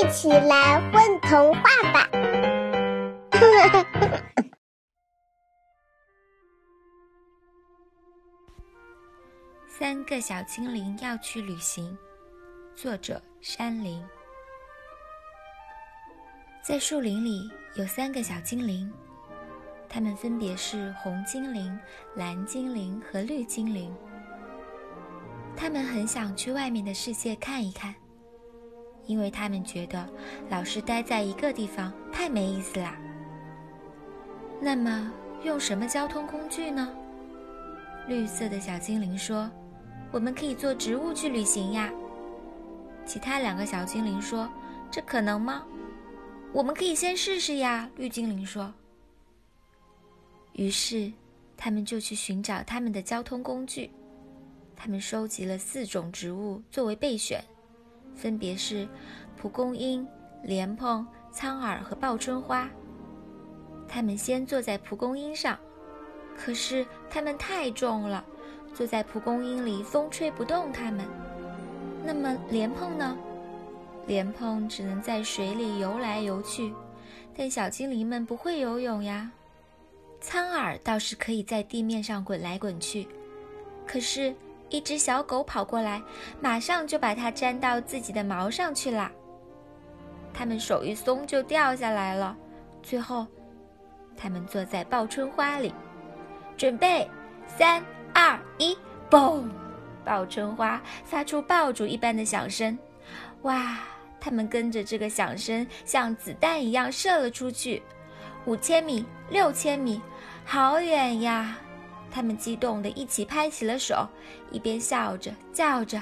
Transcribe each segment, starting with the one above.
一起来混童话吧！三个小精灵要去旅行，作者山林。在树林里有三个小精灵，它们分别是红精灵、蓝精灵和绿精灵。他们很想去外面的世界看一看，因为他们觉得老是待在一个地方太没意思啦。那么，用什么交通工具呢？绿色的小精灵说：“我们可以坐植物去旅行呀。”其他两个小精灵说：“这可能吗？”我们可以先试试呀。绿精灵说。于是，他们就去寻找他们的交通工具。他们收集了四种植物作为备选，分别是蒲公英、莲蓬、苍耳和报春花。他们先坐在蒲公英上，可是它们太重了，坐在蒲公英里风吹不动它们。那么莲蓬呢？莲蓬只能在水里游来游去，但小精灵们不会游泳呀。苍耳倒是可以在地面上滚来滚去，可是。一只小狗跑过来，马上就把它粘到自己的毛上去了。它们手一松就掉下来了。最后，它们坐在报春花里，准备三二一，嘣！报春花发出爆竹一般的响声。哇！它们跟着这个响声，像子弹一样射了出去，五千米，六千米，好远呀！他们激动地一起拍起了手，一边笑着叫着。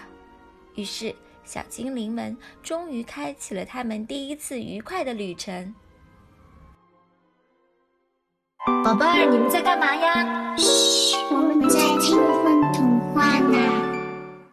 于是，小精灵们终于开启了他们第一次愉快的旅程。宝贝儿，你们在干嘛呀？嘘，我们